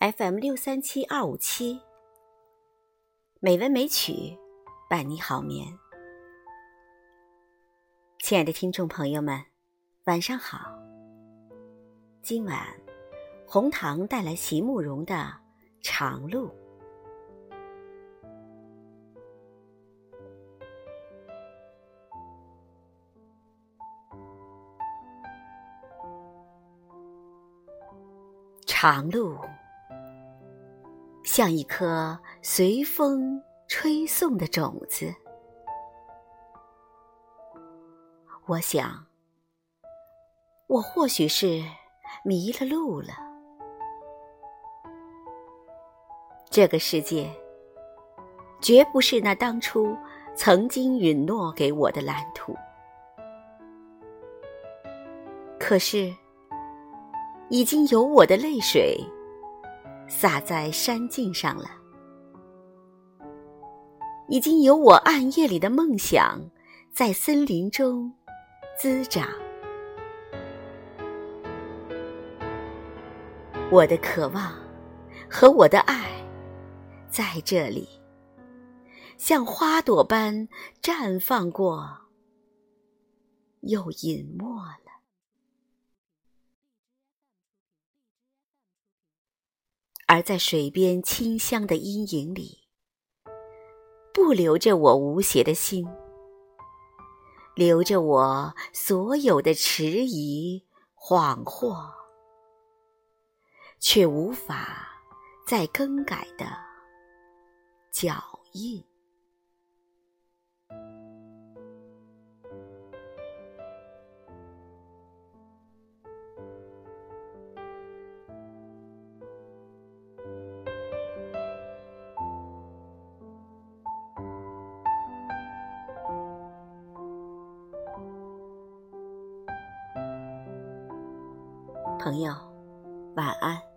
FM 六三七二五七，美文美曲伴你好眠。亲爱的听众朋友们，晚上好。今晚红糖带来席慕容的《长路》。长路。像一颗随风吹送的种子，我想，我或许是迷了路了。这个世界，绝不是那当初曾经允诺给我的蓝图。可是，已经有我的泪水。洒在山径上了，已经有我暗夜里的梦想在森林中滋长。我的渴望和我的爱在这里，像花朵般绽放过，又隐没了。而在水边清香的阴影里，不留着我无邪的心，留着我所有的迟疑、恍惚，却无法再更改的脚印。朋友，晚安。